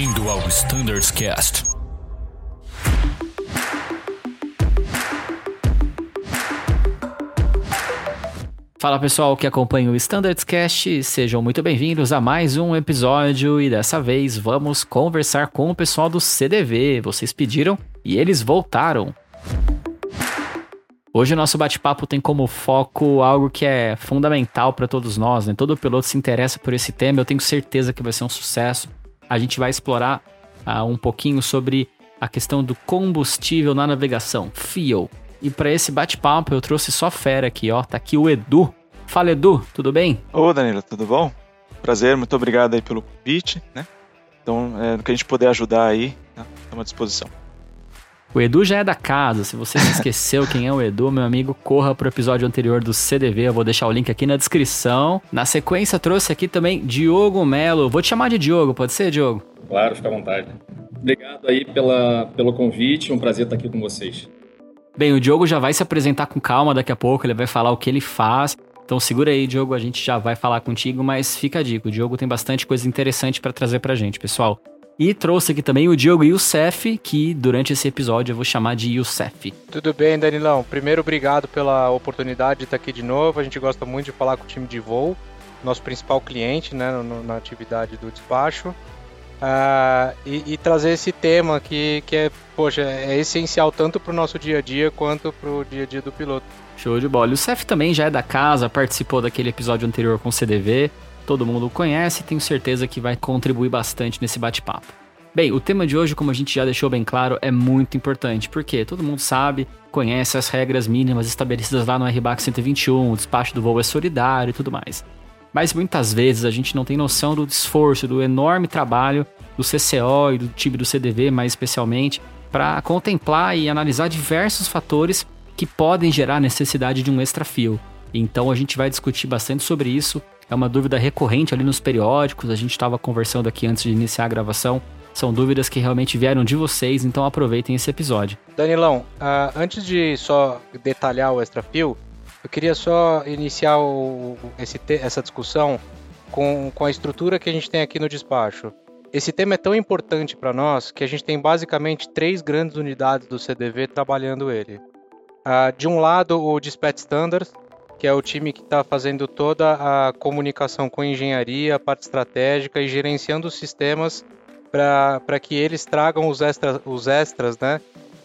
Bem-vindo ao Standards Cast. Fala pessoal que acompanha o Standards Cast, sejam muito bem-vindos a mais um episódio e dessa vez vamos conversar com o pessoal do CDV. Vocês pediram e eles voltaram. Hoje o nosso bate-papo tem como foco algo que é fundamental para todos nós, né? Todo piloto se interessa por esse tema, eu tenho certeza que vai ser um sucesso. A gente vai explorar uh, um pouquinho sobre a questão do combustível na navegação, fuel. E para esse bate-papo eu trouxe só fera aqui, ó. Tá aqui o Edu. Fala Edu, tudo bem? Ô Danilo, tudo bom? Prazer, muito obrigado aí pelo convite, né? Então, é, no que a gente puder ajudar aí, tá? estamos à disposição. O Edu já é da casa. Se você se esqueceu quem é o Edu, meu amigo, corra pro episódio anterior do CDV. Eu vou deixar o link aqui na descrição. Na sequência, trouxe aqui também Diogo Melo. Vou te chamar de Diogo, pode ser, Diogo? Claro, fica à vontade. Obrigado aí pela, pelo convite. Um prazer estar aqui com vocês. Bem, o Diogo já vai se apresentar com calma daqui a pouco. Ele vai falar o que ele faz. Então segura aí, Diogo, a gente já vai falar contigo, mas fica a dica. O Diogo tem bastante coisa interessante para trazer pra gente, pessoal. E trouxe aqui também o Diogo Youssef, que durante esse episódio eu vou chamar de Youssef. Tudo bem, Danilão? Primeiro, obrigado pela oportunidade de estar aqui de novo. A gente gosta muito de falar com o time de voo, nosso principal cliente né, no, na atividade do despacho. Uh, e, e, trazer esse tema que, que é, poxa, é essencial tanto para o nosso dia a dia quanto para o dia a dia do piloto. Show de bola. E o Cef também já é da casa, participou daquele episódio anterior com o CDV todo mundo conhece e tenho certeza que vai contribuir bastante nesse bate-papo. Bem, o tema de hoje, como a gente já deixou bem claro, é muito importante, porque todo mundo sabe, conhece as regras mínimas estabelecidas lá no RBAC 121, o despacho do voo é solidário e tudo mais. Mas muitas vezes a gente não tem noção do esforço, do enorme trabalho do CCO e do time do CDV, mais especialmente, para contemplar e analisar diversos fatores que podem gerar necessidade de um extra fio. Então a gente vai discutir bastante sobre isso é uma dúvida recorrente ali nos periódicos, a gente estava conversando aqui antes de iniciar a gravação. São dúvidas que realmente vieram de vocês, então aproveitem esse episódio. Danilão, uh, antes de só detalhar o extra fio, eu queria só iniciar o, esse, essa discussão com, com a estrutura que a gente tem aqui no despacho. Esse tema é tão importante para nós que a gente tem basicamente três grandes unidades do CDV trabalhando ele. Uh, de um lado, o Dispatch Standards, que é o time que está fazendo toda a comunicação com a engenharia, a parte estratégica e gerenciando os sistemas para que eles tragam os, extra, os extras né,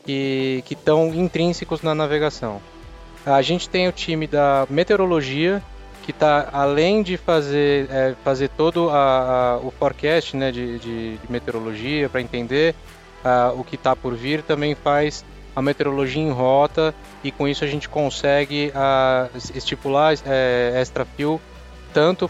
que estão intrínsecos na navegação. A gente tem o time da meteorologia, que está além de fazer, é, fazer todo a, a, o forecast né, de, de, de meteorologia para entender o que está por vir, também faz a meteorologia em rota e com isso a gente consegue uh, estipular é, extra fio tanto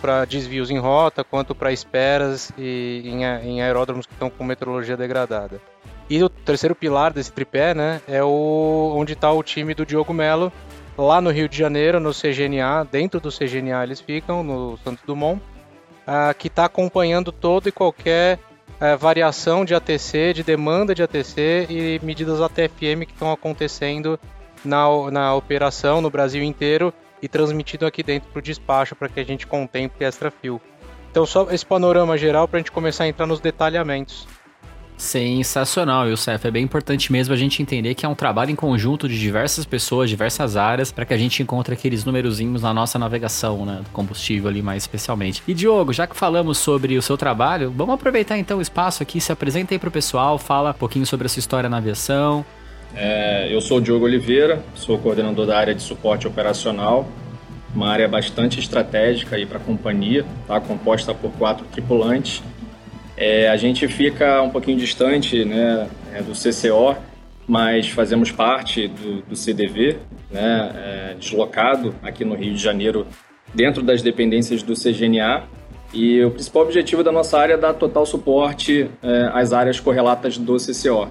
para desvios em rota quanto para esperas e em, em, aeródromos que estão com meteorologia degradada. E o terceiro pilar desse tripé, né, é o onde está o time do Diogo Melo lá no Rio de Janeiro, no CGNA, dentro do CGNA eles ficam no Santos Dumont, uh, que está acompanhando todo e qualquer é, variação de ATC, de demanda de ATC e medidas ATFM que estão acontecendo na, na operação no Brasil inteiro e transmitido aqui dentro para o despacho para que a gente contemple extra fio. Então só esse panorama geral para a gente começar a entrar nos detalhamentos. Sensacional, Youssef. É bem importante mesmo a gente entender que é um trabalho em conjunto de diversas pessoas, diversas áreas, para que a gente encontre aqueles numerozinhos na nossa navegação, né? Do combustível ali mais especialmente. E Diogo, já que falamos sobre o seu trabalho, vamos aproveitar então o espaço aqui, se apresenta aí pro pessoal, fala um pouquinho sobre a sua história na aviação. É, eu sou o Diogo Oliveira, sou coordenador da área de suporte operacional, uma área bastante estratégica aí para a companhia, tá? composta por quatro tripulantes é, a gente fica um pouquinho distante né, é, do CCO, mas fazemos parte do, do CDV, né, é, deslocado aqui no Rio de Janeiro, dentro das dependências do CGNA. E o principal objetivo da nossa área é dar total suporte é, às áreas correlatas do CCO,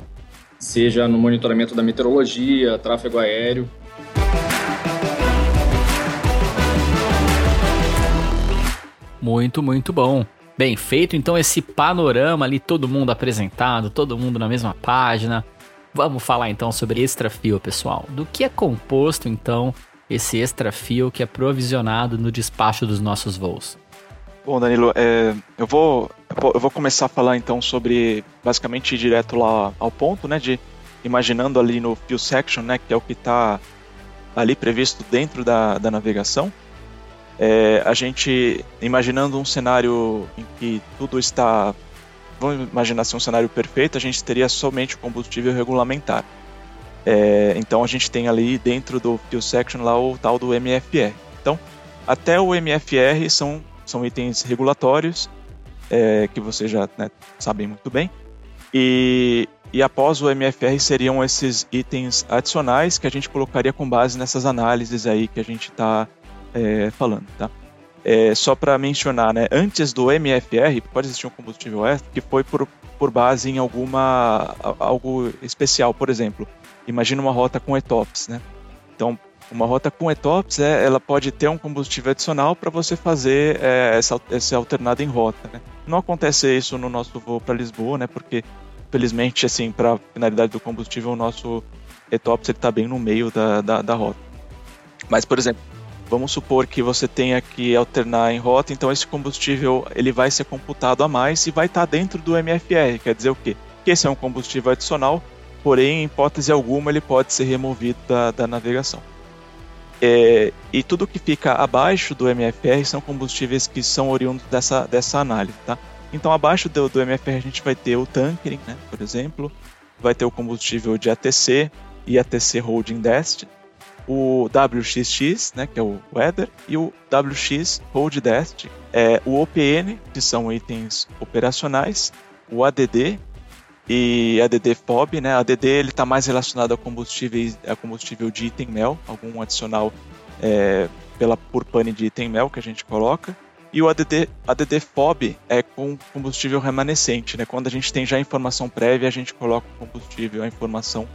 seja no monitoramento da meteorologia, tráfego aéreo. Muito, muito bom. Bem, feito então esse panorama ali, todo mundo apresentado, todo mundo na mesma página. Vamos falar então sobre extra fio, pessoal. Do que é composto então esse extra fio que é provisionado no despacho dos nossos voos? Bom, Danilo, é, eu vou Eu vou começar a falar então sobre, basicamente, ir direto lá ao ponto, né, de imaginando ali no Fuel Section, né, que é o que está ali previsto dentro da, da navegação. É, a gente, imaginando um cenário em que tudo está, vamos imaginar assim, um cenário perfeito, a gente teria somente o combustível regulamentar. É, então a gente tem ali dentro do Fuel Section lá o tal do MFR. Então, até o MFR são, são itens regulatórios, é, que vocês já né, sabem muito bem. E, e após o MFR seriam esses itens adicionais que a gente colocaria com base nessas análises aí que a gente está é, falando, tá? É, só para mencionar, né, antes do MFR pode existir um combustível extra que foi por, por base em alguma algo especial, por exemplo, imagina uma rota com ETOPS, né? Então, uma rota com ETOPS, é, ela pode ter um combustível adicional para você fazer é, essa, essa alternada em rota, né? Não acontece isso no nosso voo para Lisboa, né? Porque, felizmente, assim, para a finalidade do combustível, o nosso ETOPS está bem no meio da, da, da rota. Mas, por exemplo, vamos supor que você tenha que alternar em rota, então esse combustível ele vai ser computado a mais e vai estar dentro do MFR. Quer dizer o quê? Que esse é um combustível adicional, porém, em hipótese alguma, ele pode ser removido da, da navegação. É, e tudo que fica abaixo do MFR são combustíveis que são oriundos dessa, dessa análise, tá? Então, abaixo do, do MFR a gente vai ter o tankering, né, por exemplo, vai ter o combustível de ATC e ATC Holding Dest, o WXX, né, que é o Weather, e o WX Hold Dest, é, o OPN, que são itens operacionais, o ADD, e ADD FOB, né? ADD ele está mais relacionado a combustíveis, a combustível de item mel, algum adicional é, pela por pane de item mel que a gente coloca. E o ADD, ADD FOB é com combustível remanescente, né? Quando a gente tem já informação prévia, a gente coloca o combustível, a informação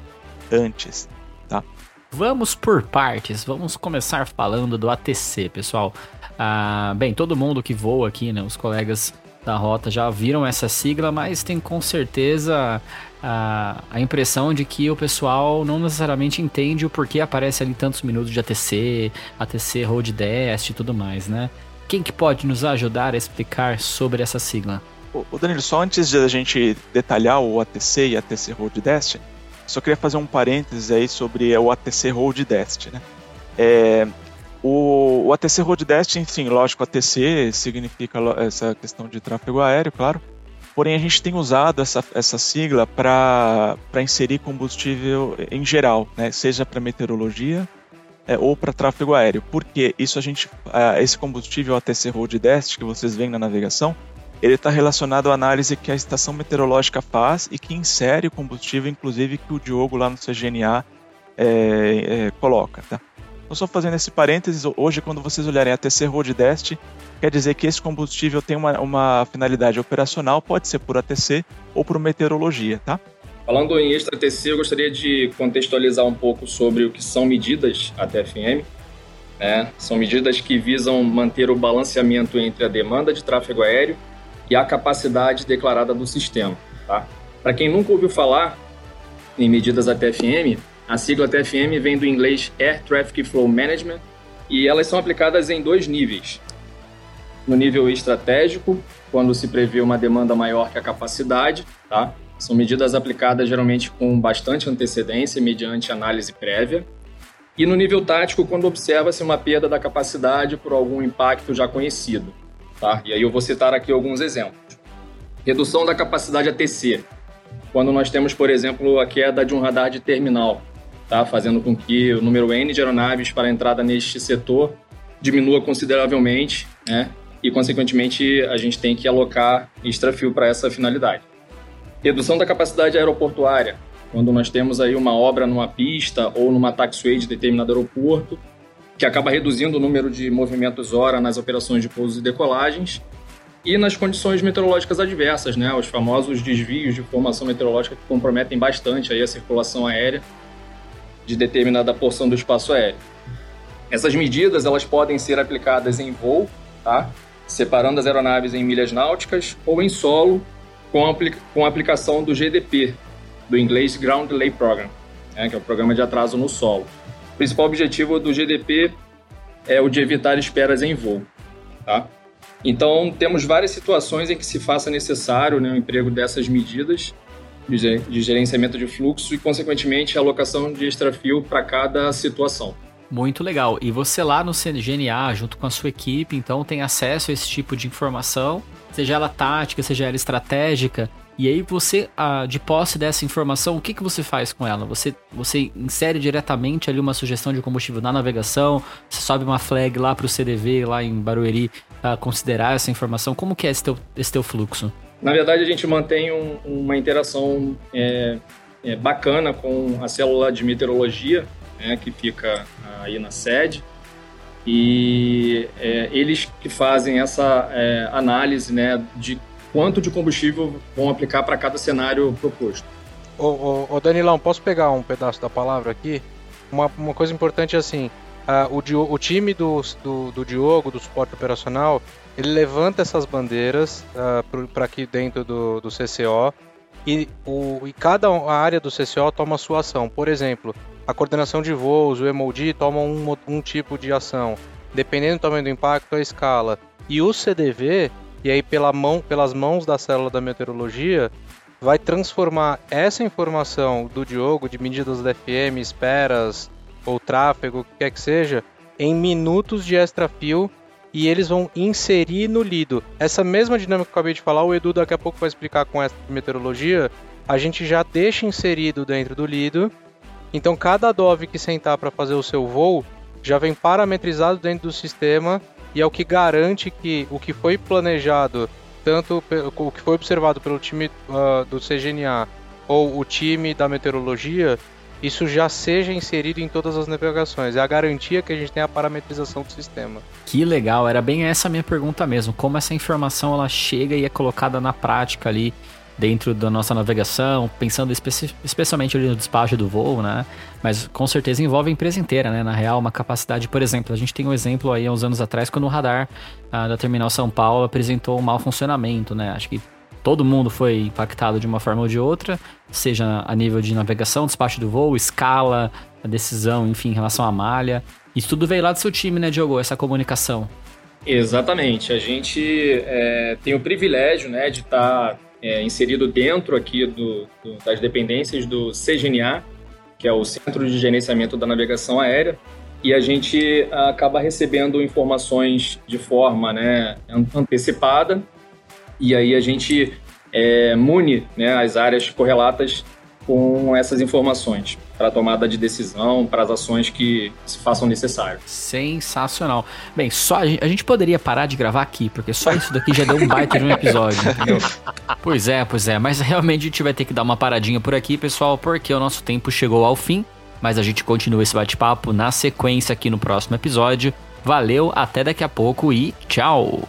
antes, tá? Vamos por partes, vamos começar falando do ATC, pessoal. Ah, bem, todo mundo que voa aqui, né, os colegas da rota já viram essa sigla, mas tem com certeza a, a impressão de que o pessoal não necessariamente entende o porquê aparece ali tantos minutos de ATC, ATC Road Dest e tudo mais, né? Quem que pode nos ajudar a explicar sobre essa sigla? O Danilo, só antes de a gente detalhar o ATC e ATC Road Dest, só queria fazer um parênteses aí sobre o ATC Road Dest, né? É, o, o ATC Road Dest, enfim, lógico, ATC significa essa questão de tráfego aéreo, claro. Porém, a gente tem usado essa, essa sigla para inserir combustível em geral, né? seja para meteorologia é, ou para tráfego aéreo. Porque isso a gente, esse combustível ATC Road Dest que vocês veem na navegação, ele está relacionado à análise que a estação meteorológica faz e que insere o combustível, inclusive que o Diogo lá no CGNA é, é, coloca. Tá? Então, só fazendo esse parênteses, hoje, quando vocês olharem a TC Road Dest, quer dizer que esse combustível tem uma, uma finalidade operacional, pode ser por ATC ou por meteorologia, tá? Falando em extra TC, eu gostaria de contextualizar um pouco sobre o que são medidas ATFM. Né? São medidas que visam manter o balanceamento entre a demanda de tráfego aéreo e a capacidade declarada do sistema. Tá? Para quem nunca ouviu falar em medidas ATFM, a sigla TFM vem do inglês Air Traffic Flow Management e elas são aplicadas em dois níveis. No nível estratégico, quando se prevê uma demanda maior que a capacidade, tá? São medidas aplicadas geralmente com bastante antecedência, mediante análise prévia. E no nível tático, quando observa-se uma perda da capacidade por algum impacto já conhecido. Tá? E aí eu vou citar aqui alguns exemplos. Redução da capacidade ATC. Quando nós temos, por exemplo, a queda de um radar de terminal, tá? fazendo com que o número N de aeronaves para entrada neste setor diminua consideravelmente, né? e, consequentemente, a gente tem que alocar extrafio para essa finalidade. Redução da capacidade aeroportuária, quando nós temos aí uma obra numa pista ou numa taxiway de determinado aeroporto, que acaba reduzindo o número de movimentos hora nas operações de pousos e decolagens, e nas condições meteorológicas adversas, né, os famosos desvios de formação meteorológica que comprometem bastante aí a circulação aérea de determinada porção do espaço aéreo. Essas medidas elas podem ser aplicadas em voo, tá? separando as aeronaves em milhas náuticas ou em solo com a, com a aplicação do GDP, do inglês Ground Delay Program, né? que é o programa de atraso no solo. Principal objetivo do GDP é o de evitar esperas em voo. Tá? Então, temos várias situações em que se faça necessário né, o emprego dessas medidas de gerenciamento de fluxo e, consequentemente, a alocação de extrafio para cada situação. Muito legal. E você lá no CGNA, junto com a sua equipe, então tem acesso a esse tipo de informação, seja ela tática, seja ela estratégica. E aí você, de posse dessa informação, o que, que você faz com ela? Você, você insere diretamente ali uma sugestão de combustível na navegação, você sobe uma flag lá para o CDV, lá em Barueri, considerar essa informação. Como que é esse teu, esse teu fluxo? Na verdade, a gente mantém um, uma interação é, é, bacana com a célula de meteorologia, né, que fica aí na sede, e é, eles que fazem essa é, análise né, de quanto de combustível vão aplicar para cada cenário proposto. Ô, ô, ô, Danilão, posso pegar um pedaço da palavra aqui? Uma, uma coisa importante é assim, o, o, time do, do, do, Diogo, do suporte operacional, ele levanta essas bandeiras uh, para aqui dentro do, do CCO e, o, e cada área do CCO toma sua ação. Por exemplo, a coordenação de voos, o MOD toma um, um tipo de ação. Dependendo do tamanho do impacto, a escala. E o CDV, e aí pela mão, pelas mãos da célula da meteorologia, vai transformar essa informação do Diogo, de medidas da FM, esperas ou tráfego, o que quer que seja, em minutos de extra fio e eles vão inserir no lido. Essa mesma dinâmica que eu acabei de falar, o Edu daqui a pouco vai explicar com essa meteorologia, a gente já deixa inserido dentro do lido. Então cada Dove que sentar para fazer o seu voo já vem parametrizado dentro do sistema e é o que garante que o que foi planejado, tanto o que foi observado pelo time uh, do CGNA ou o time da meteorologia, isso já seja inserido em todas as navegações. É a garantia que a gente tem a parametrização do sistema. Que legal, era bem essa minha pergunta mesmo. Como essa informação ela chega e é colocada na prática ali dentro da nossa navegação, pensando especi especialmente ali no despacho do voo, né? Mas com certeza envolve a empresa inteira, né? Na real, uma capacidade, por exemplo, a gente tem um exemplo aí há uns anos atrás quando o radar ah, da Terminal São Paulo apresentou um mau funcionamento, né? Acho que todo mundo foi impactado de uma forma ou de outra, seja a nível de navegação, despacho do voo, escala, a decisão, enfim, em relação à malha. Isso tudo veio lá do seu time, né, Diogo? Essa comunicação. Exatamente. A gente é, tem o privilégio né, de estar tá é, inserido dentro aqui do, do, das dependências do CGNA, que é o Centro de Gerenciamento da Navegação Aérea, e a gente acaba recebendo informações de forma né, antecipada, e aí a gente é, mune né, as áreas correlatas com essas informações para a tomada de decisão, para as ações que se façam necessárias. Sensacional. Bem, só a gente, a gente, poderia parar de gravar aqui, porque só isso daqui já deu um baita de um episódio, entendeu? Pois é, pois é, mas realmente a gente vai ter que dar uma paradinha por aqui, pessoal, porque o nosso tempo chegou ao fim, mas a gente continua esse bate-papo na sequência aqui no próximo episódio. Valeu, até daqui a pouco e tchau!